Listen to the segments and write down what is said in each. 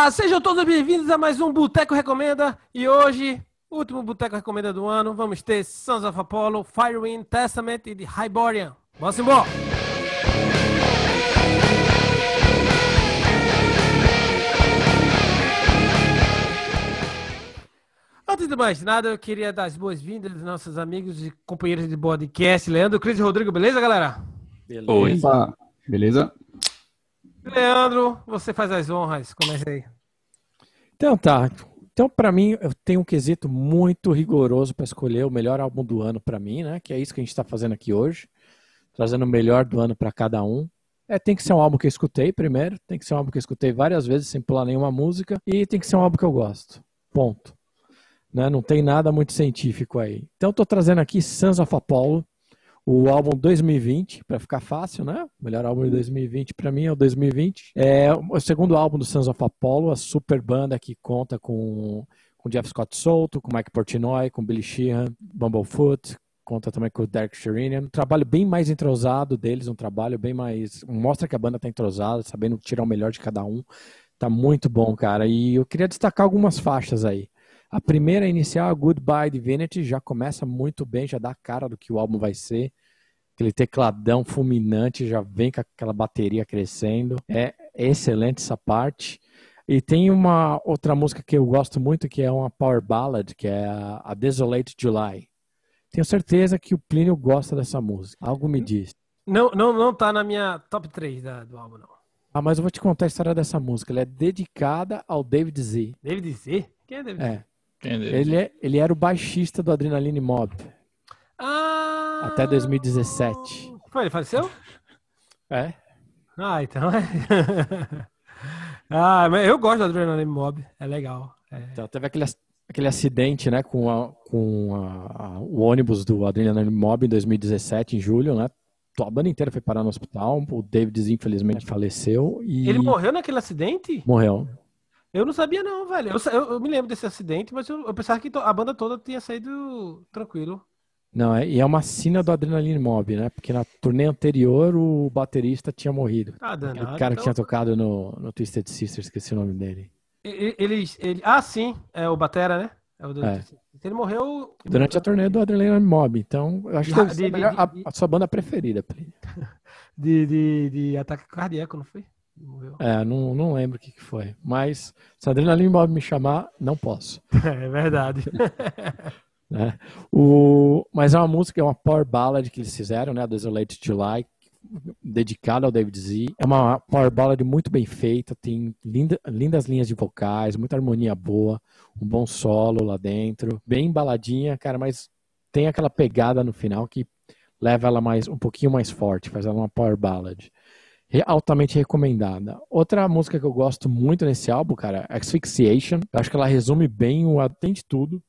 Olá, sejam todos bem-vindos a mais um Boteco Recomenda. E hoje, último Boteco Recomenda do ano, vamos ter Sons of Apollo, Firewind, Testament e The Hyborian. Vamos embora! Antes de mais nada, eu queria dar as boas-vindas aos nossos amigos e companheiros de podcast, Leandro, Cris e Rodrigo, beleza, galera? Beleza. Opa. Beleza? Leandro, você faz as honras, comece aí. Então tá. Então, para mim, eu tenho um quesito muito rigoroso para escolher o melhor álbum do ano para mim, né? Que é isso que a gente está fazendo aqui hoje, trazendo o melhor do ano para cada um. É, tem que ser um álbum que eu escutei primeiro, tem que ser um álbum que eu escutei várias vezes sem pular nenhuma música e tem que ser um álbum que eu gosto. Ponto. Né? Não tem nada muito científico aí. Então, estou trazendo aqui Sons of Apollo, o álbum 2020, para ficar fácil, né? O melhor álbum de 2020 para mim é o 2020. É o segundo álbum do Sons of Apollo, a super banda que conta com com Jeff Scott Solto, com Mike Portnoy, com Billy Sheehan, Bumblefoot, conta também com o Derek Sherinian. Um trabalho bem mais entrosado deles, um trabalho bem mais. Mostra que a banda tá entrosada, sabendo tirar o melhor de cada um. Tá muito bom, cara. E eu queria destacar algumas faixas aí. A primeira inicial, Goodbye Divinity, já começa muito bem, já dá a cara do que o álbum vai ser. Aquele tecladão fulminante, já vem com aquela bateria crescendo. É excelente essa parte. E tem uma outra música que eu gosto muito, que é uma power ballad, que é a Desolate July. Tenho certeza que o Plínio gosta dessa música. Algo me diz. Não, não, não tá na minha top 3 da, do álbum, não. Ah, mas eu vou te contar a história dessa música. Ela é dedicada ao David Z. David Z? Quem é David é. Z? Ele, é, ele era o baixista do Adrenaline Mob. Até 2017. Foi, ele faleceu? É. Ah, então é. ah, mas eu gosto do Adrenaline Mob. É legal. É. Então, teve aquele, aquele acidente, né, com, a, com a, a, o ônibus do Adrenaline Mob em 2017, em julho, né? A banda inteira foi parar no hospital. O David, infelizmente, faleceu. E... Ele morreu naquele acidente? Morreu. Eu não sabia, não, velho. Eu, eu, eu me lembro desse acidente, mas eu, eu, pensava que a banda toda tinha saído tranquilo. Não, é, e é uma cena do Adrenaline Mob, né? Porque na turnê anterior o baterista tinha morrido. Ah, danado, o cara então... que tinha tocado no, no Twisted Sisters, esqueci o nome dele. Ele, ele, ah, sim, é o Batera, né? É o do... é. Ele morreu. Durante a turnê do Adrenaline Mob. Então, eu acho que de, de, a, de, a, sua banda preferida, De, de, de ataque cardíaco, não foi? Morreu. É, não, não lembro o que, que foi. Mas se a Adrenalina me chamar, não posso. É verdade. né? o, mas é uma música, é uma power ballad que eles fizeram, né? Desolate July, dedicada ao David Z. É uma power ballad muito bem feita, tem linda, lindas linhas de vocais, muita harmonia boa, um bom solo lá dentro, bem baladinha, cara, mas tem aquela pegada no final que leva ela mais um pouquinho mais forte, faz ela uma power ballad altamente recomendada. Outra música que eu gosto muito nesse álbum, cara, Asphyxiation. Eu acho que ela resume bem o tem de tudo.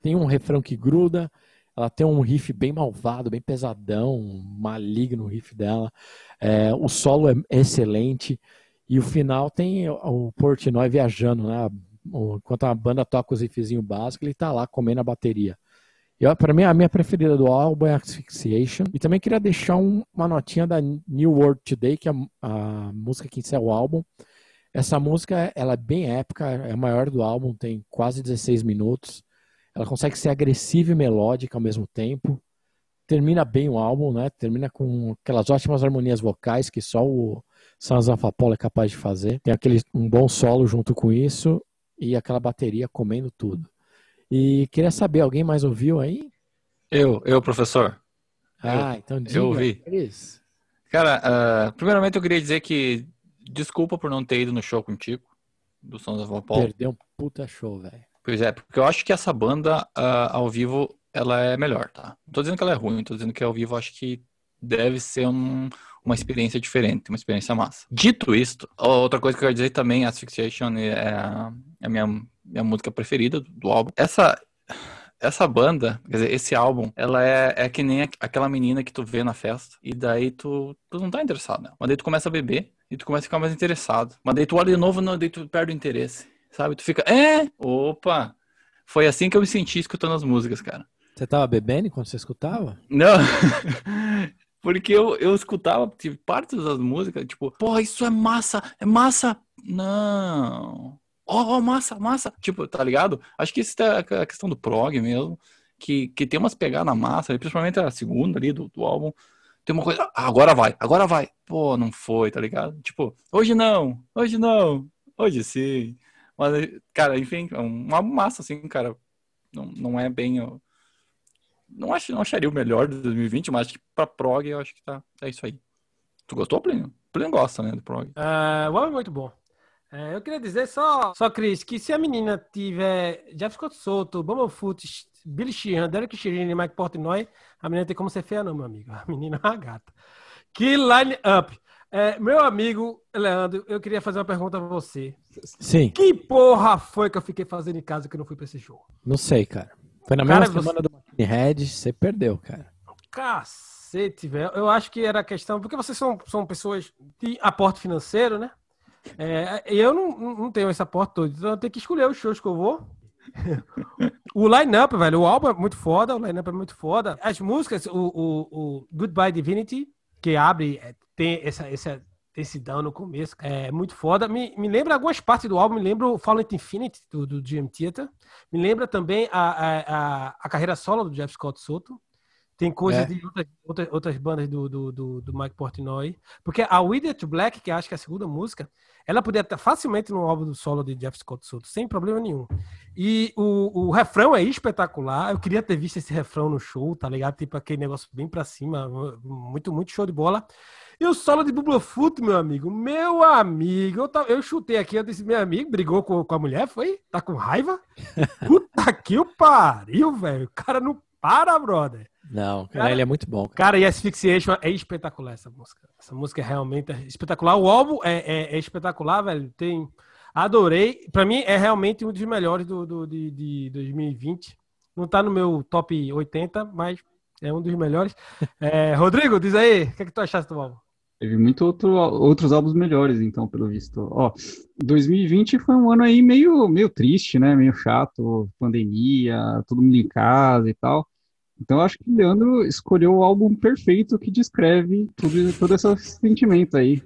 Tem um refrão que gruda, ela tem um riff bem malvado, bem pesadão, maligno o riff dela. É, o solo é excelente. E o final tem o Portnoy viajando, né? Enquanto a banda toca os riffzinhos básicos, ele tá lá comendo a bateria. Para mim, a minha preferida do álbum é Asphyxiation. E também queria deixar um, uma notinha da New World Today, que é a, a, música que encerra o álbum. Essa música ela é bem épica, é a maior do álbum, tem quase 16 minutos. Ela consegue ser agressiva e melódica ao mesmo tempo. Termina bem o álbum, né? Termina com aquelas ótimas harmonias vocais que só o of Apollo é capaz de fazer. Tem aquele, um bom solo junto com isso e aquela bateria comendo tudo. E queria saber, alguém mais ouviu aí? Eu, eu, professor. Ah, eu, então diga. Eu ouvi. Cara, uh, primeiramente eu queria dizer que desculpa por não ter ido no show contigo, do Sons of. Perdeu um puta show, velho. Pois é, porque eu acho que essa banda uh, ao vivo ela é melhor, tá? Não tô dizendo que ela é ruim, tô dizendo que ao vivo acho que deve ser um, uma experiência diferente, uma experiência massa. Dito isto, outra coisa que eu quero dizer também, Asphyxiation é a, é a minha minha música preferida do álbum. Essa essa banda, quer dizer, esse álbum, ela é, é que nem aquela menina que tu vê na festa e daí tu, tu não tá interessado nela. Mas daí tu começa a beber e tu começa a ficar mais interessado. Mas daí tu olha de novo e daí tu perde o interesse, sabe? Tu fica, é, opa, foi assim que eu me senti escutando as músicas, cara. Você tava bebendo quando você escutava? Não. Porque eu, eu escutava tipo, partes das músicas, tipo, porra, isso é massa, é massa. Não. ó, oh, massa, massa. Tipo, tá ligado? Acho que isso é a questão do prog mesmo, que, que tem umas pegadas na massa, principalmente a segunda ali do, do álbum. Tem uma coisa, ah, agora vai, agora vai. Pô, não foi, tá ligado? Tipo, hoje não, hoje não, hoje sim. Mas, cara, enfim, é uma massa, assim, cara. Não, não é bem. Não, acho, não acharia o melhor de 2020, mas acho que pra prog eu acho que tá. É isso aí. Tu gostou, Plínio? Plínio gosta, né, do prog. Uh, o álbum é muito bom. É, eu queria dizer só, só, Cris, que se a menina tiver Jeff Scott Soto, Bumblefoot, Billy Sheehan, Derek Shirin e Mike Portnoy, a menina tem como ser feia não, meu amigo. A menina é uma gata. Que line up. É, meu amigo Leandro, eu queria fazer uma pergunta a você. Sim. Que porra foi que eu fiquei fazendo em casa que eu não fui pra esse show? Não sei, cara. Foi na cara, mesma semana você... do Red, você perdeu, cara. Cacete, velho. Eu acho que era questão, porque vocês são, são pessoas de aporte financeiro, né? É, eu não, não tenho esse aporte todo, então eu tenho que escolher os shows que eu vou. o line-up, velho, o álbum é muito foda, o line-up é muito foda. As músicas, o, o, o Goodbye Divinity, que abre, tem essa, essa densidão no começo, é muito foda. Me, me lembra algumas partes do álbum, me lembra o Fallen Infinity do, do GM Theater, me lembra também a, a, a, carreira solo do Jeff Scott Soto. Tem coisas é. de outras, outras, outras, bandas do, do, do, do Mike Portnoy. Porque a Withered Black, que acho que é a segunda música, ela poderia estar facilmente no álbum do solo de Jeff Scott Soto, sem problema nenhum. E o, o refrão é espetacular. Eu queria ter visto esse refrão no show, tá ligado? Tipo aquele negócio bem pra cima. Muito, muito show de bola. E o solo de Bubblefoot, meu amigo. Meu amigo. Eu, eu chutei aqui, eu disse, meu amigo, brigou com, com a mulher, foi? Tá com raiva? Puta que o pariu, velho. O cara não para, brother. Não, cara, ele é muito bom. Cara. cara, e Asphyxiation é espetacular essa música. Essa música é realmente espetacular. O álbum é, é, é espetacular, velho. Tem... Adorei. Pra mim, é realmente um dos melhores do, do de, de 2020. Não tá no meu top 80, mas é um dos melhores. É, Rodrigo, diz aí, o que, é que tu achaste do álbum? Teve muito outro, outros álbuns melhores, então, pelo visto. Ó, 2020 foi um ano aí meio, meio triste, né? Meio chato, pandemia, todo mundo em casa e tal. Então, acho que o Leandro escolheu o álbum perfeito que descreve tudo, todo esse sentimento aí.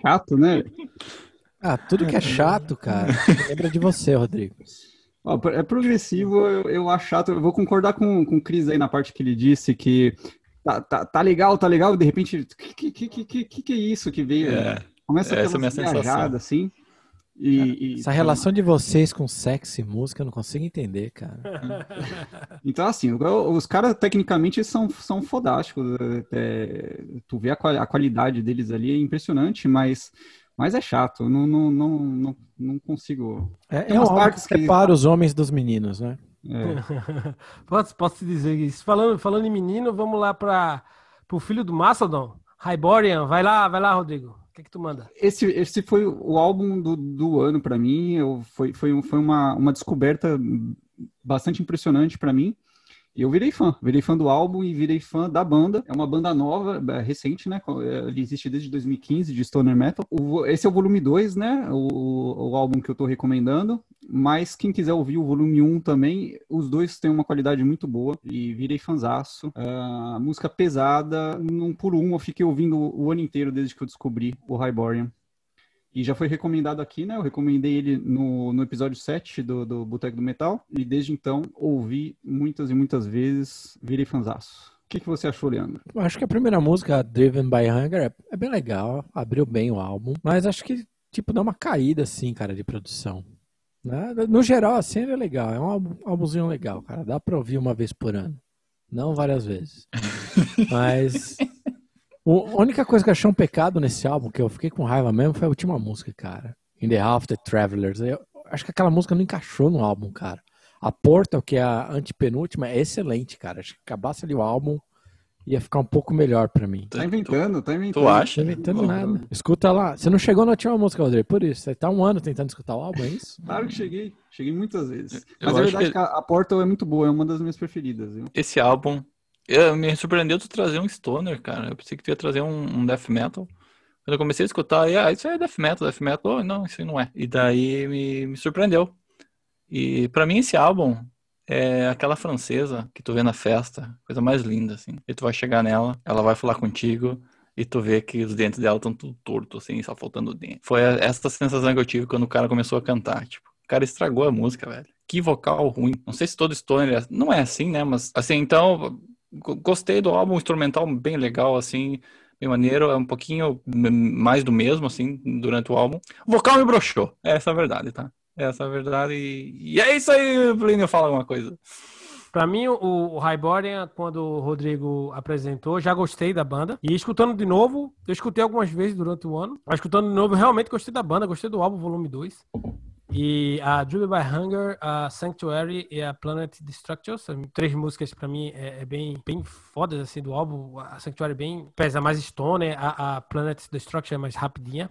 Chato, né? Ah, tudo que é chato, cara. Lembra de você, Rodrigo. Ó, é progressivo, eu, eu acho chato. Eu vou concordar com, com o Cris aí na parte que ele disse que tá, tá, tá legal, tá legal, de repente, o que, que, que, que, que é isso que veio? É, Começa a ter uma viajada, assim. E, cara, e, essa relação de vocês com sexo e música eu não consigo entender, cara. Então, assim, os caras tecnicamente são, são fodásticos. É, tu vê a, a, qualidade deles ali, é impressionante, mas, mas é chato. Não, não, não, não, não consigo. É, é uma que separa que... os homens dos meninos, né? É. posso, posso te dizer isso. Falando, falando em menino, vamos lá para o filho do Mastodon, Hyborian. Vai lá, vai lá, Rodrigo que, que tu manda? Esse, esse foi o álbum do, do ano para mim. Eu, foi foi, foi uma, uma descoberta bastante impressionante para mim. E eu virei fã, virei fã do álbum e virei fã da banda. É uma banda nova, é, recente, né? Ele existe desde 2015, de Stoner Metal. O, esse é o volume 2, né? O, o álbum que eu tô recomendando. Mas quem quiser ouvir o volume 1 um também, os dois têm uma qualidade muito boa. E virei fanzaço. Uh, música pesada, num por um eu fiquei ouvindo o ano inteiro desde que eu descobri o Hyborian. E já foi recomendado aqui, né? Eu recomendei ele no, no episódio 7 do, do Boteco do Metal. E desde então ouvi muitas e muitas vezes, virei fanzaço. O que, que você achou, Leandro? Eu acho que a primeira música, Driven by Hunger, é, é bem legal, abriu bem o álbum, mas acho que, tipo, dá uma caída, assim, cara, de produção. Né? No geral, assim, ele é legal, é um álbum, álbumzinho legal, cara, dá pra ouvir uma vez por ano, não várias vezes. mas a única coisa que eu achei um pecado nesse álbum, que eu fiquei com raiva mesmo, foi a última música, cara. In the Half the Travelers. Eu acho que aquela música não encaixou no álbum, cara. A Portal, que é a antepenúltima, é excelente, cara. Acho que acabasse ali o álbum, ia ficar um pouco melhor pra mim. Tá inventando, tá inventando. Tu acha? Tá inventando nada. Escuta lá. Você não chegou na última música, Rodrigo, por isso. Você tá um ano tentando escutar o álbum, é isso? Claro que cheguei. Cheguei muitas vezes. Eu Mas a verdade que... é que a Portal é muito boa, é uma das minhas preferidas. Viu? Esse álbum, eu, me surpreendeu tu trazer um stoner, cara. Eu pensei que tu ia trazer um, um death metal. Quando eu comecei a escutar, ah, isso é death metal, death metal. Oh, não, isso aí não é. E daí me, me surpreendeu. E para mim esse álbum é aquela francesa que tu vê na festa, coisa mais linda, assim. E tu vai chegar nela, ela vai falar contigo, e tu vê que os dentes dela estão tudo torto, assim, só faltando dente. Foi essa sensação que eu tive quando o cara começou a cantar, tipo, o cara estragou a música, velho. Que vocal ruim. Não sei se todo Stoner é... não é assim, né, mas assim, então gostei do álbum instrumental bem legal, assim, bem maneiro, é um pouquinho mais do mesmo, assim, durante o álbum. Vocal me broxou, essa é a verdade, tá? Essa é a verdade e, e é isso aí, Plínio, fala alguma coisa. Pra mim, o, o Highborn, quando o Rodrigo apresentou, já gostei da banda. E escutando de novo, eu escutei algumas vezes durante o ano. Mas escutando de novo, realmente gostei da banda, gostei do álbum volume 2. E a Driven by Hunger, a Sanctuary e a Planet Destruction são três músicas para mim é, é, bem, bem fodas assim do álbum. A Sanctuary é bem pesa mais stone, a, a Planet Destruction é mais rapidinha.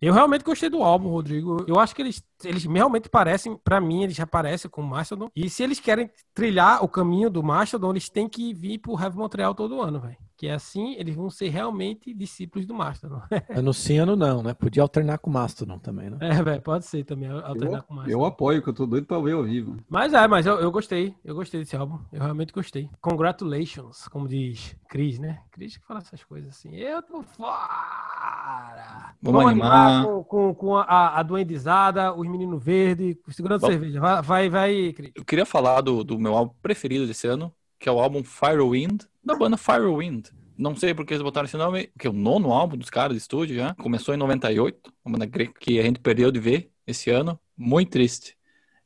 Eu realmente gostei do álbum, Rodrigo. Eu acho que eles, eles realmente parecem, para mim, eles já parecem com o Mastodon. E se eles querem trilhar o caminho do Mastodon, eles têm que vir pro Heavy Montreal todo ano, velho. Que é assim, eles vão ser realmente discípulos do Mastodon. no Ciano não, né? Podia alternar com o Mastodon também, né? É, velho, pode ser também alternar eu, com o Mastodon. Eu apoio, que eu tô doido pra ver ao vivo. Mas é, mas eu, eu gostei. Eu gostei desse álbum. Eu realmente gostei. Congratulations, como diz Cris, né? Cris que fala essas coisas assim. Eu tô fora! Vamos, Vamos animar. animar com, com, com, a, a duendizada, os meninos verdes, segurando Bom, cerveja. Vai, vai, vai, Cris. Eu queria falar do, do meu álbum preferido desse ano, que é o álbum Firewind, da banda Firewind. Não sei porque eles botaram esse nome, que é o nono álbum dos caras de estúdio já. Começou em 98, uma banda grega que a gente perdeu de ver esse ano. Muito triste.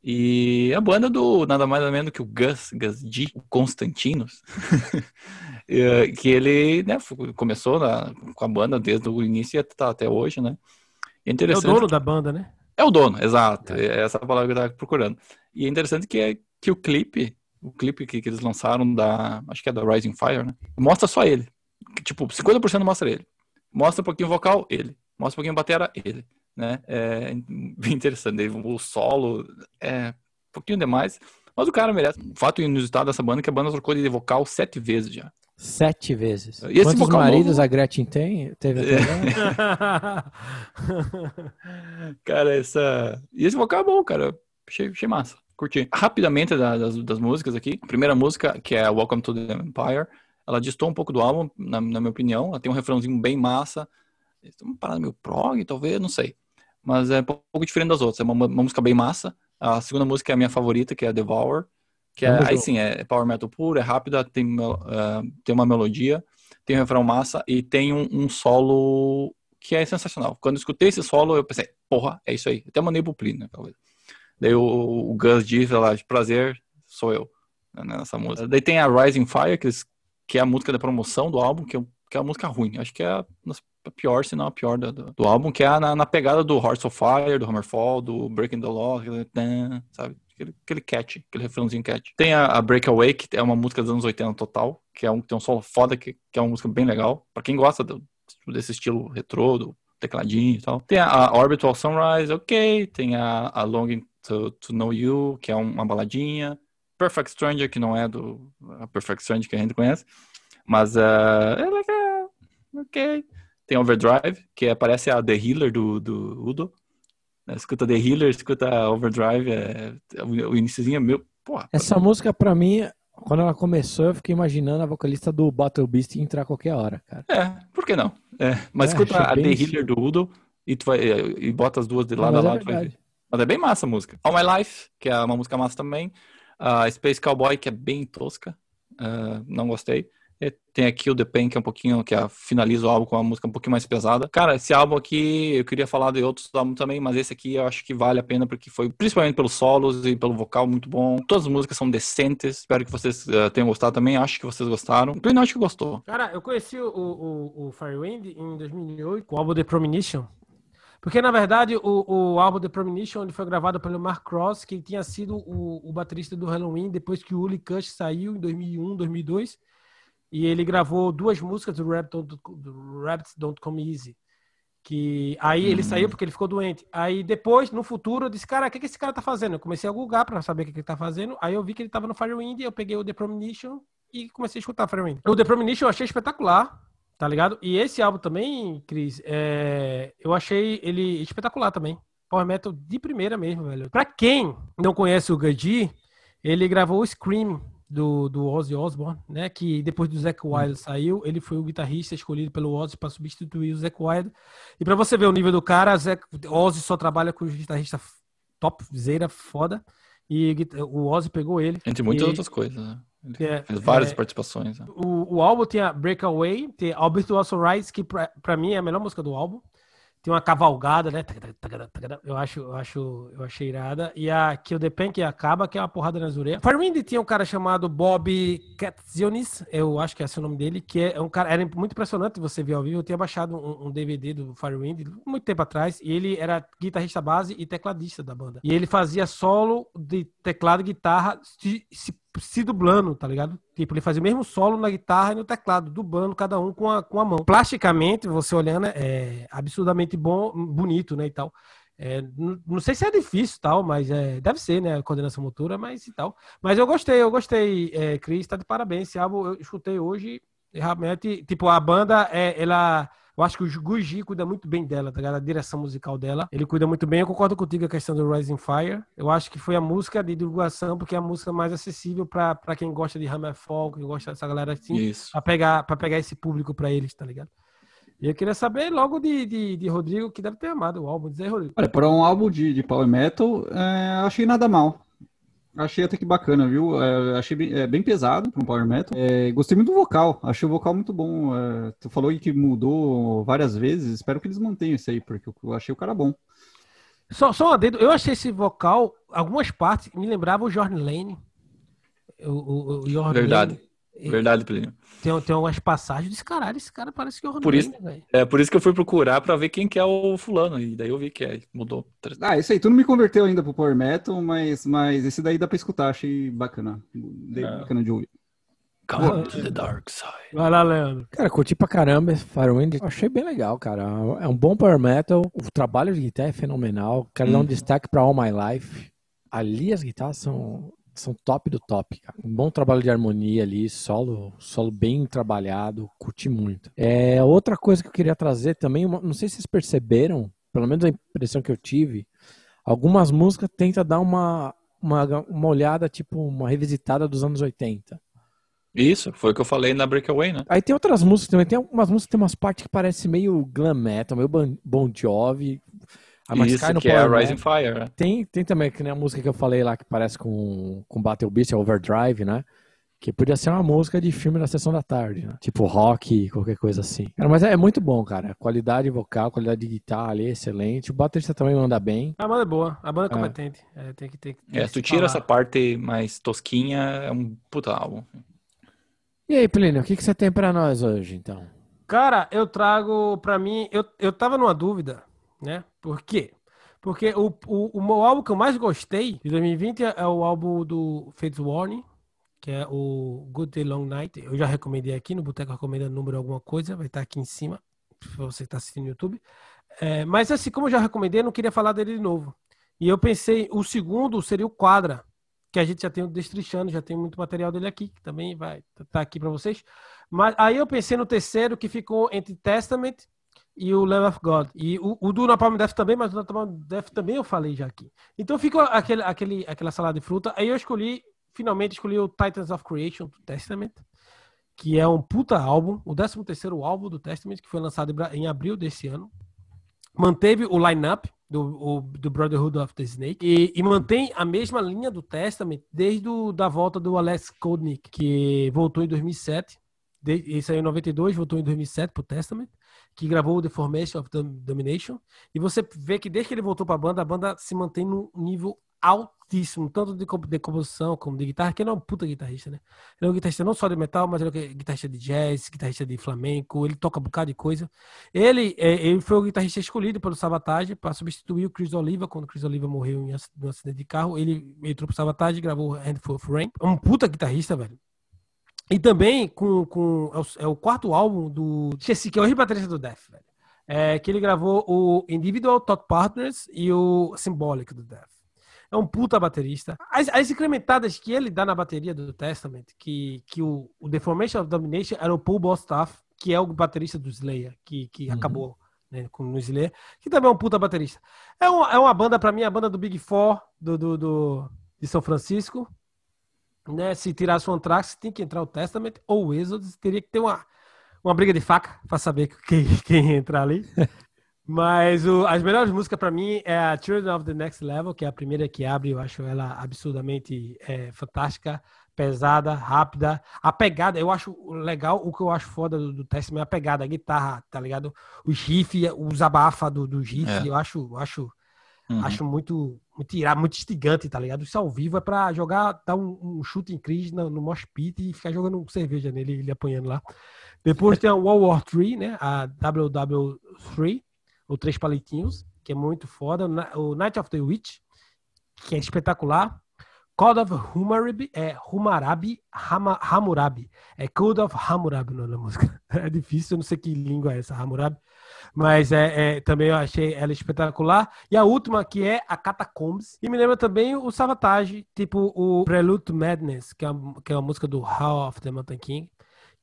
E a banda do nada mais nada menos que o Gus, Gus G, Constantinos, que ele né, começou na, com a banda desde o início e tá até hoje, né? É, é o dono da banda, né? É o dono, exato. É. é essa a palavra que eu tava procurando. E é interessante que, é, que o clipe o clipe que, que eles lançaram da. Acho que é da Rising Fire, né? Mostra só ele. Tipo, 50% mostra ele. Mostra um pouquinho o vocal, ele. Mostra um pouquinho a batera, ele. Né? É bem interessante. O solo é um pouquinho demais. Mas o cara merece. O fato inusitado dessa banda é que a banda trocou de vocal sete vezes já. Sete vezes. E Quantos maridos novo... a Gretchen tem? Teve até é. Cara, essa. E esse vocal é bom, cara. Achei, achei massa curti. Rapidamente das, das músicas aqui. A primeira música, que é Welcome to the Empire, ela distou um pouco do álbum, na, na minha opinião. Ela tem um refrãozinho bem massa. Uma parada meio prog, talvez, não sei. Mas é um pouco diferente das outras. É uma, uma música bem massa. A segunda música é a minha favorita, que é Devour. Que é, aí sim, é power metal puro, é rápida, tem, uh, tem uma melodia, tem um refrão massa e tem um, um, solo que é sensacional. Quando eu escutei esse solo, eu pensei, porra, é isso aí. Até mandei pro Plínio, talvez. Daí o, o Gus diz lá, de prazer, sou eu, né, nessa música. Daí tem a Rising Fire, que, que é a música da promoção do álbum, que é, que é uma música ruim. Acho que é a, a pior, se não a pior do, do, do álbum, que é na, na, pegada do Hearts of Fire, do Hammerfall, do Breaking the Law, sabe? Aquele, aquele catch, aquele refrãozinho catch. Tem a, a Breakaway, que é uma música dos anos 80 total, que é um, tem um solo foda, que, que é uma música bem legal. Pra quem gosta do, desse estilo retrô, do tecladinho e tal. Tem a, a Orbital Sunrise, ok. Tem a, a Longing to, to Know You, que é uma baladinha. Perfect Stranger, que não é do a Perfect Stranger que a gente conhece. Mas uh, é legal. Ok. Tem Overdrive, que é, parece a The Healer do, do Udo. Né, escuta The Healer, escuta Overdrive, é, é o iníciozinho é meu. Porra, Essa pra... música, pra mim, quando ela começou, eu fiquei imaginando a vocalista do Battle Beast entrar a qualquer hora, cara. É, por que não? É, mas é, escuta a The Healer do Udo e, tu vai, e bota as duas de lado a lado. É mas é bem massa a música. All My Life, que é uma música massa também. Uh, Space Cowboy, que é bem tosca. Uh, não gostei. E tem aqui o The Pain, que é um pouquinho, que é, finaliza o álbum com uma música um pouquinho mais pesada. Cara, esse álbum aqui, eu queria falar de outros álbuns também, mas esse aqui eu acho que vale a pena, porque foi principalmente pelos solos e pelo vocal muito bom. Todas as músicas são decentes. Espero que vocês uh, tenham gostado também. Acho que vocês gostaram. O Plínio acho que gostou. Cara, eu conheci o, o, o Firewind em 2008, com o álbum The Premonition. Porque, na verdade, o, o álbum The Premonition ele foi gravado pelo Mark Cross, que tinha sido o, o baterista do Halloween, depois que o Uli Kush saiu em 2001, 2002. E ele gravou duas músicas do Rabbits Don't, do Rabbits Don't Come Easy. Que aí ele saiu porque ele ficou doente. Aí depois, no futuro, eu disse, cara, o que, que esse cara tá fazendo? Eu comecei a googar pra saber o que, que ele tá fazendo. Aí eu vi que ele tava no Firewind, eu peguei o The Premonition e comecei a escutar Firewind. O The Premonition eu achei espetacular. Tá ligado? E esse álbum também, Cris, é... eu achei ele espetacular também. Power Metal de primeira mesmo, velho. Pra quem não conhece o Gadi, ele gravou o Scream do, do Ozzy Osbourne, né? Que depois do Zac Wilde saiu, ele foi o guitarrista escolhido pelo Ozzy para substituir o Zac Wilde. E para você ver o nível do cara, Zac, Ozzy só trabalha com os guitarristas top, zeira, foda. E o Ozzy pegou ele. Entre muitas e, outras coisas, né? Ele É, fez várias é, participações. Né? O, o álbum tem a Breakaway, tem Alberto Also Rise, que pra, pra mim é a melhor música do álbum. Tem uma cavalgada, né? Eu acho, eu acho, eu achei irada. E a Kill the Pen, que acaba, que é uma porrada nas orelhas. Firewind tinha um cara chamado Bob Katzionis, eu acho que é esse o nome dele, que é um cara, era muito impressionante você ver ao vivo. Eu tinha baixado um, um DVD do Firewind muito tempo atrás, e ele era guitarrista base e tecladista da banda. E ele fazia solo de teclado e guitarra se, se, se dublando, tá ligado? Tipo, ele fazia o mesmo solo na guitarra e no teclado, dublando cada um com a, com a mão. Plasticamente, você olhando, é absurdamente bom, bonito, né, e tal. É, não, sei se é difícil tal, mas é, deve ser, né? Coordenação motora, mas e tal. Mas eu gostei, eu gostei, é, Cris, tá de parabéns. Esse álbum eu escutei hoje, realmente, tipo, a banda, é, ela. Eu acho que o Guji cuida muito bem dela, tá ligado? A direção musical dela. Ele cuida muito bem. Eu concordo contigo a questão do Rising Fire. Eu acho que foi a música de divulgação, porque é a música mais acessível pra, pra quem gosta de Hammerfall, quem gosta dessa galera assim, Isso. pra pegar, pra pegar esse público pra eles, tá ligado? E eu queria saber logo de, de, de Rodrigo, que deve ter amado o álbum. Diz aí, Rodrigo. Olha, para um álbum de, de Power Metal, é, achei nada mal. Achei até que bacana, viu? É, achei bem, é, bem pesado para um Power Metal. É, gostei muito do vocal, achei o vocal muito bom. É, tu falou aí que mudou várias vezes, espero que eles mantenham isso aí, porque eu achei o cara bom. Só, só um adendo, eu achei esse vocal, algumas partes me lembravam o Jordan Lane. O, o, o Jordan Verdade. Lane. Verdade, Plínio. Tem, tem umas passagens desse caralho, esse cara parece que é o Por isso- velho. É por isso que eu fui procurar pra ver quem que é o fulano. E daí eu vi que é, mudou. Ah, isso aí, tu não me converteu ainda pro Power Metal, mas, mas esse daí dá pra escutar, achei bacana. Dei É. bacana de ouvir. Come to the dark side. Vai lá, Leandro. Cara, curti pra caramba esse Firewind. Achei bem legal, cara. É um bom power metal. O trabalho de guitarra é fenomenal. Quero dar um Uhum. destaque pra All My Life. Ali as guitarras são, são top do top, cara. Um bom trabalho de harmonia ali, solo, solo bem trabalhado. Curti muito. É, outra coisa que eu queria trazer também, uma- não sei se vocês perceberam, pelo menos a impressão que eu tive, algumas músicas tentam dar uma, uma, uma olhada, tipo, uma revisitada dos anos 80. Isso, foi o que eu falei na Breakaway, né? Aí tem outras músicas também. Tem algumas músicas que tem umas partes que parecem meio glam metal, meio Bon- Bon Jovi. Ah, mas Isso, cai no que é a power Rising metal. Fire. né? Tem, tem também que nem a música que eu falei lá que parece com, com Battle Beast, é Overdrive, né? Que podia ser uma música de filme da sessão da tarde, né? Tipo rock, qualquer coisa assim. Cara, mas é, é muito bom, cara. Qualidade vocal, qualidade de guitarra ali, é excelente. O baterista também manda bem. A banda é boa, a banda é É. competente. É, tem que ter. tem É, que tu tira falar. essa parte mais tosquinha, é um puta álbum. E aí, Plínio, o que, que você tem pra nós hoje, então? Cara, eu trago pra mim. Eu, eu tava numa dúvida, né? Por quê? Porque o, o, o meu álbum que eu mais gostei de 2020 é o álbum do Fates Warning, que é o Good Day Long Night. Eu já recomendei aqui no Boteco Recomenda número alguma coisa, vai estar aqui em cima, se você está assistindo no YouTube. É, mas assim, como eu já recomendei, eu não queria falar dele de novo. E eu pensei, o segundo seria o Quadra, que a gente já tem o Destrichando, já tem muito material dele aqui, que também vai estar tá aqui para vocês. Mas aí eu pensei no terceiro, que ficou entre Testament e o Lamb of God. E o, o do Napalm Death também, mas o Napalm Death também eu falei já aqui. Então ficou aquele, aquele, aquela salada de fruta. Aí eu escolhi, finalmente escolhi o Titans of Creation do Testament, que é um puta álbum, o 13 terceiro álbum do Testament, que foi lançado em abril desse ano. Manteve o line-up do, o- do Brotherhood of the Snake e, e mantém a mesma linha do Testament desde o, da volta do Alex Kodnick, que voltou em 2007. Ele saiu em 92, voltou em 2007 pro Testament, que gravou The Formation of Dom- Domination. E você vê que desde que ele voltou pra banda, a banda se mantém num nível altíssimo, tanto de, de composição como de guitarra, que ele é um puta guitarrista, né? Ele é um guitarrista não só de metal, mas ele é um guitarrista de jazz, guitarrista de flamenco, ele toca um bocado de coisa. Ele, é, ele foi o guitarrista escolhido pelo Sabotage para substituir o Chris Oliva, quando o Chris Oliva morreu em num acidente de carro. Ele entrou pro Sabotage e gravou Handful of Rain. É um puta guitarrista, velho. E também com, com é, o, é o quarto álbum do. Esqueci, que é o ex-baterista do Death, velho. É, que ele gravou o Individual Talk Partners e o Symbolic do Death. É um puta baterista. As, as incrementadas que ele dá na bateria do Testament, que, que o, o The Formation of Domination era o Paul Bostaff, que é o baterista do Slayer, que, que Uhum. acabou né, com no Slayer, que também é um puta baterista. É uma, é uma banda, pra mim, a banda do Big Four do, do, do- de São Francisco. Né? Se tirasse o Anthrax, tem que entrar o Testament ou o Exodus. Teria que ter uma, uma briga de faca para saber quem, quem entrar ali. Mas o, as melhores músicas para mim é a Children of the Next Level, que é a primeira que abre. Eu acho ela absurdamente é, fantástica, pesada, rápida. A pegada, eu acho legal. O que eu acho foda do, do Testament é a pegada, a guitarra, tá ligado? O riff, os abafa do, do riff. É. Eu acho, acho, uhum. acho muito, muito irado, muito instigante, tá ligado? Isso ao vivo é pra jogar, dar um, um chute em Cris no, no Mosh Pit e ficar jogando cerveja nele, ele apanhando lá. Depois tem a World War 3, né? A WW3 o Três Palitinhos, que é muito foda. O Night of the Witch, que é espetacular. Code of Humarabi, é Humarabi, Hama, Hammurabi. É Code of Hammurabi o nome da música. É difícil, eu não sei que língua é essa, Hammurabi. Mas é, é, também eu achei ela espetacular. E a última, que é a Catacombs. E me lembra também o Savatage, tipo o Prelude to Madness, que é, a, que é música do How of the Mountain King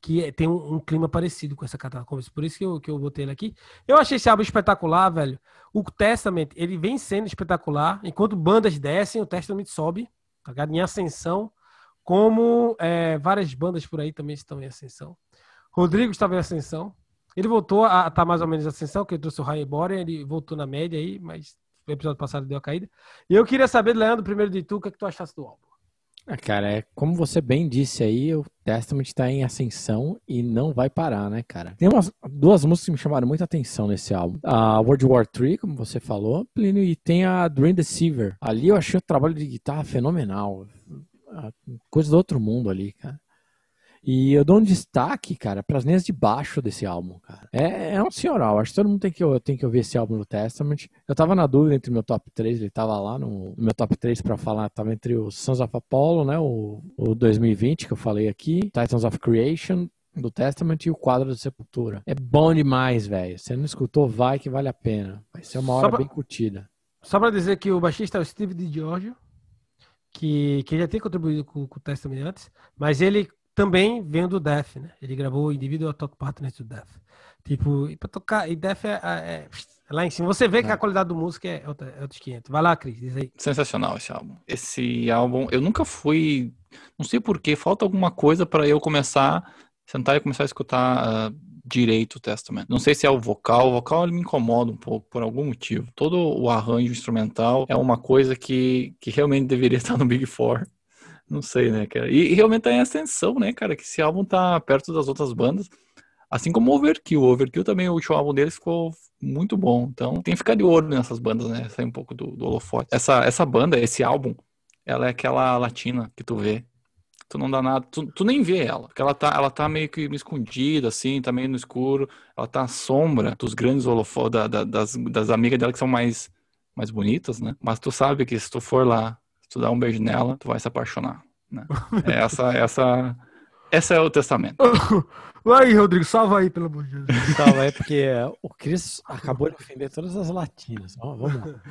que é, tem um, um, clima parecido com essa Catacombs. Por isso que eu, que eu botei ele aqui. Eu achei esse álbum espetacular, velho. O Testament, ele vem sendo espetacular. Enquanto bandas descem, o Testament sobe, tá? Em ascensão. Como é, várias bandas por aí também estão em ascensão. Rodrigo estava em ascensão. Ele voltou a estar tá mais ou menos ascensão, que ele trouxe o High Boren, ele voltou na média aí, mas o episódio passado deu a caída. E eu queria saber, Leandro, primeiro de tu, o que, é que tu achaste do álbum? Ah, cara, é como você bem disse aí, o Testament está em ascensão e não vai parar, né, cara? Tem umas duas músicas que me chamaram muita atenção nesse álbum. A World War III, como você falou, Plínio, e tem a Dream Deceiver. Ali eu achei o trabalho de guitarra fenomenal. Coisa do outro mundo ali, cara. E eu dou um destaque, cara, para as linhas de baixo desse álbum, cara. É, é um senhoral. Acho que todo mundo tem que, tem que ouvir esse álbum do Testament. Eu tava na dúvida entre o meu top 3, ele tava lá no, no meu top 3 para falar, tava entre o Sons of Apollo, né, o, o 2020 que eu falei aqui, Titans of Creation, do Testament e o quadro da Sepultura. É bom demais, velho. Você não escutou, vai que vale a pena. Vai ser uma hora pra, bem curtida. Só pra dizer que o baixista é o Steve DiGiorgio, que, que já tem contribuído com, com o Testament antes, mas ele também vem do Death, né? Ele gravou o Individual Talk Partners do Death. Tipo, e pra tocar, e Death é, é, é lá em cima. Você vê que a é. qualidade do músico é, é outros 500. Vai lá, Cris, diz aí. Sensacional esse álbum. Esse álbum, eu nunca fui, não sei porquê, falta alguma coisa para eu começar, sentar e começar a escutar uh, direito o Testament. Não sei se é o vocal, o vocal ele me incomoda um pouco por algum motivo. Todo o arranjo instrumental é uma coisa que, que realmente deveria estar no Big Four. Não sei, né, cara? E, e, realmente tá em ascensão, né, cara? Que esse álbum tá perto das outras bandas. Assim como o Overkill. O Overkill também, o último álbum deles ficou muito bom. Então tem que ficar de olho nessas bandas, né? Sair um pouco do, do holofote. Essa, essa banda, esse álbum, ela é aquela latina que tu vê. Tu não dá nada, tu, tu nem vê ela. Porque ela tá, ela tá meio que escondida, assim, tá meio no escuro. Ela tá à sombra dos grandes holofotes, da, da, das, das amigas dela que são mais, mais bonitas, né? Mas tu sabe que se tu for lá tu dá um beijo nela, tu vai se apaixonar. Né? É essa, essa, essa é o testamento. Vai aí, Rodrigo, salva aí, pelo amor de Deus. Salva aí, porque o Cris acabou de ofender todas as latinas. vamos lá.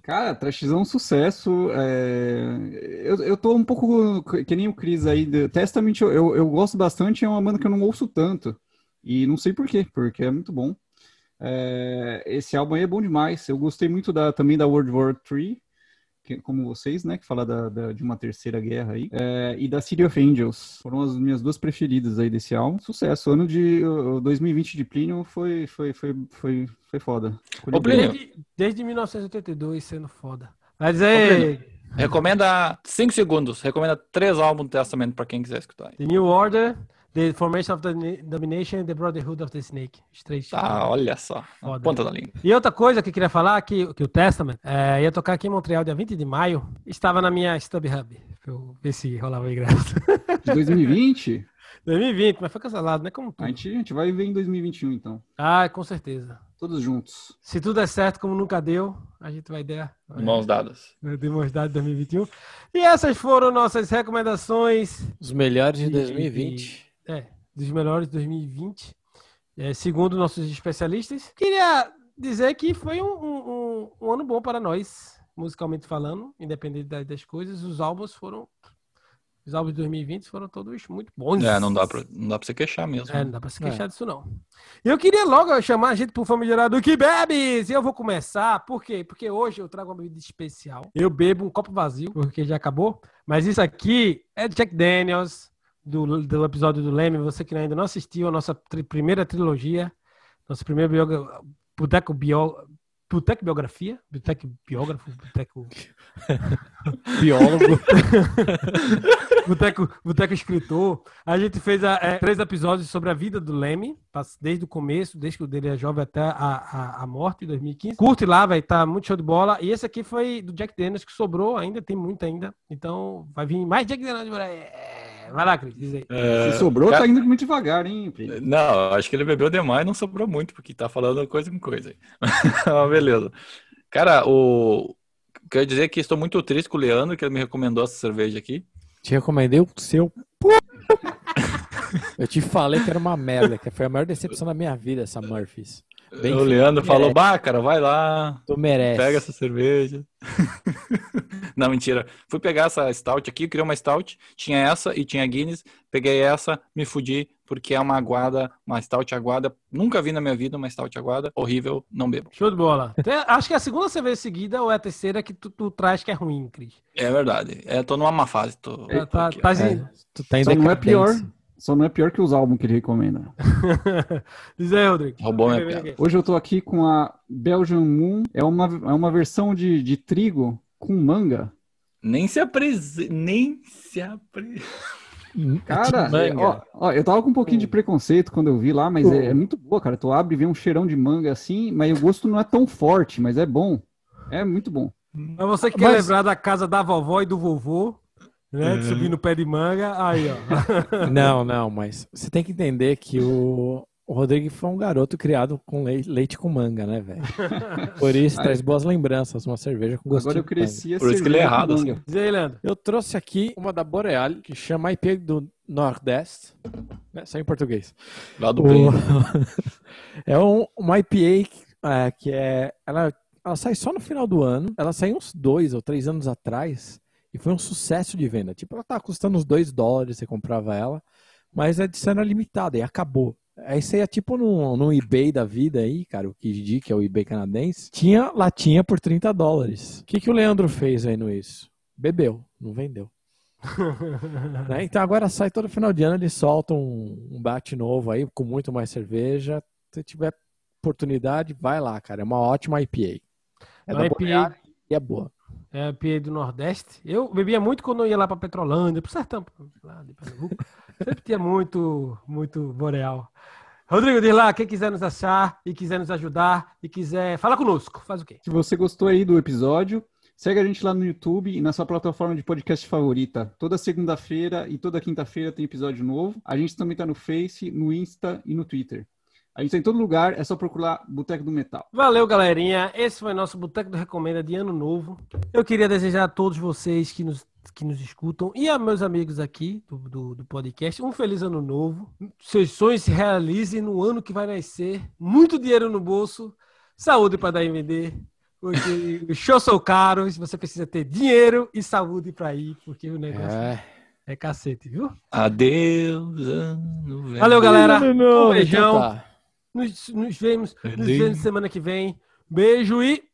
Cara, Trashzão é um sucesso. É... Eu, eu tô um pouco que nem o Cris aí. Testament eu, eu, eu, gosto bastante, é uma banda que eu não ouço tanto. E não sei porquê, porque é muito bom. É... Esse álbum aí é bom demais. Eu gostei muito da, também da World War III que, como vocês, né, que fala da, da, de uma terceira guerra aí, é, e da City of Angels. Foram as minhas duas preferidas aí desse álbum. Sucesso. O ano de o 2020 de Plínio foi, foi, foi, foi, foi foda. Ô, Plínio. Desde, desde 1982 sendo foda. Mas aí. Recomenda 5 segundos. Recomenda três álbuns do Testamento para quem quiser escutar. The New Order, The Formation of the Domination and The Brotherhood of the Snake. Os três. Ah, olha só. Foda. Ponta da língua. E outra coisa que eu queria falar, que, que o Testament é, ia tocar aqui em Montreal dia 20 de maio. Estava na minha StubHub. Eu ver se rolava ingresso. De 2020? 2020, mas foi cancelado, né? Como tudo. A gente, a gente vai ver em 2021, então. Ah, com certeza. Todos juntos. Se tudo é certo, como nunca deu, a gente vai dar. Mãos dadas. De mãos dadas 2021. E essas foram nossas recomendações. Os melhores de 2020. É, dos melhores de 2020, é, segundo nossos especialistas. Queria dizer que foi um, um, um, ano bom para nós, musicalmente falando, independente das coisas. Os álbuns foram Os álbuns de 2020 foram todos muito bons. É, não dá pra, não dá pra você queixar mesmo. É, não dá pra se queixar disso, não. Eu queria logo chamar a gente pro famigerado que bebes! E eu vou começar, por quê? Porque hoje eu trago uma bebida especial. Eu bebo um copo vazio, porque já acabou. Mas isso aqui é Jack Daniels, do, do episódio do Leme. Você que ainda não assistiu a nossa tri- primeira trilogia, nossa primeira biogra... Boteco Bio... Boteco Biografia? Boteco Biógrafo? Boteco... Biólogo. Boteco, Boteco Escritor. A gente fez a- é, três episódios sobre a vida do Leme, pass- desde o começo, desde que o dele é jovem até a, a, a morte, em 2015. Curte lá, vai estar muito show de bola. E esse aqui foi do Jack Daniels, que sobrou ainda, tem muito ainda. Então vai vir mais Jack Daniels. por aí. Vai lá, Cris, diz aí. É, Se sobrou, cara- tá indo muito devagar, hein? Não, acho que ele bebeu demais e não sobrou muito, porque tá falando coisa com coisa. aí. Mas beleza. Cara, o. Quero dizer que estou muito triste com o Leandro, que ele me recomendou essa cerveja aqui. Te recomendei o seu. Eu te falei que era uma merda, que foi a maior decepção da minha vida, essa Murphys. Bem o Leandro falou. Bah, cara, vai lá, Tu merece. pega essa cerveja. Não, mentira. Fui pegar essa stout aqui, queria uma stout. Tinha essa e tinha Guinness. Peguei essa, me fudi, porque é uma aguada, uma stout aguada. Nunca vi na minha vida uma stout aguada. Horrível, não bebo. Show de bola. Tem- acho que é a segunda cerveja seguida ou é a terceira que tu, tu traz que é ruim, Cris. É verdade. É, tô numa má fase. Tô, Tá, tô tá, aqui, ó. tá, É, tu tá em Só não é pior. Só não é pior que os álbuns que ele recomenda. Diz aí, Rodrigo. Roubou minha Vem, vem, piada. vem. Hoje eu tô aqui com a Belgian Moon. É uma, é uma versão de, de trigo com manga. Nem se apresenta. Nem se apresenta. Cara, é, ó, ó, eu tava com um pouquinho de preconceito quando eu vi lá, mas é, é muito boa, cara. Tu abre e vê um cheirão de manga assim, mas o gosto não é tão forte, mas é bom. É muito bom. Mas você que quer Mas- lembrar da casa da vovó e do vovô, né? De subir no pé de manga, aí, ó. Não, não, mas você tem que entender que o, o Rodrigo foi um garoto criado com leite, leite com manga, né, velho? Por isso traz boas lembranças, uma cerveja com gosto Agora eu cresci a Por isso que ele é errado, assim. Aí, Leandro. Eu trouxe aqui uma da Boreal, que chama IP do Nordeste, né, só em português. Lá do O- é um, uma IPA que, é, que é. Ela, ela sai só no final do ano. Ela saiu uns dois ou três anos atrás e foi um sucesso de venda. Tipo, ela tá custando uns dois dólares, você comprava ela, mas é de cena limitada e acabou. Aí você ia tipo no, no eBay da vida aí, cara, o Kijiji, que é o eBay canadense, tinha latinha por 30 dólares. O que, que o Leandro fez aí no isso? Bebeu, não vendeu. Né? Então agora sai todo final de ano, eles soltam um, um bate novo aí, com muito mais cerveja. Se tiver oportunidade, vai lá, cara. É uma ótima IPA. É Uma IPA e é boa. É PA do Nordeste. Eu bebia muito quando eu ia lá pra Petrolândia, pro Sertão, lá de Pernambuco. Sempre tinha muito, muito boreal. Rodrigo, diz lá, quem quiser nos achar e quiser nos ajudar e quiser falar conosco, faz o quê? Se você gostou aí do episódio, segue a gente lá no YouTube e na sua plataforma de podcast favorita. Toda segunda-feira e toda quinta-feira tem episódio novo. A gente também tá no Face, no Insta e no Twitter. A gente tá em todo lugar, é só procurar Boteco do Metal. Valeu, galerinha. Esse foi nosso Boteco do Recomenda de Ano Novo. Eu queria desejar a todos vocês que nos, que nos escutam e a meus amigos aqui do, do, do podcast um feliz Ano Novo. Seus sonhos se realizem no ano que vai nascer. Muito dinheiro no bolso, saúde para dar e vender. Porque os shows são caros, você precisa ter dinheiro e saúde para ir, porque o negócio é, É. cacete, viu? Adeus, ano velho. Valeu, galera. Não, não, um beijão. Nos, nos vemos, nos vemos semana que vem. Beijo e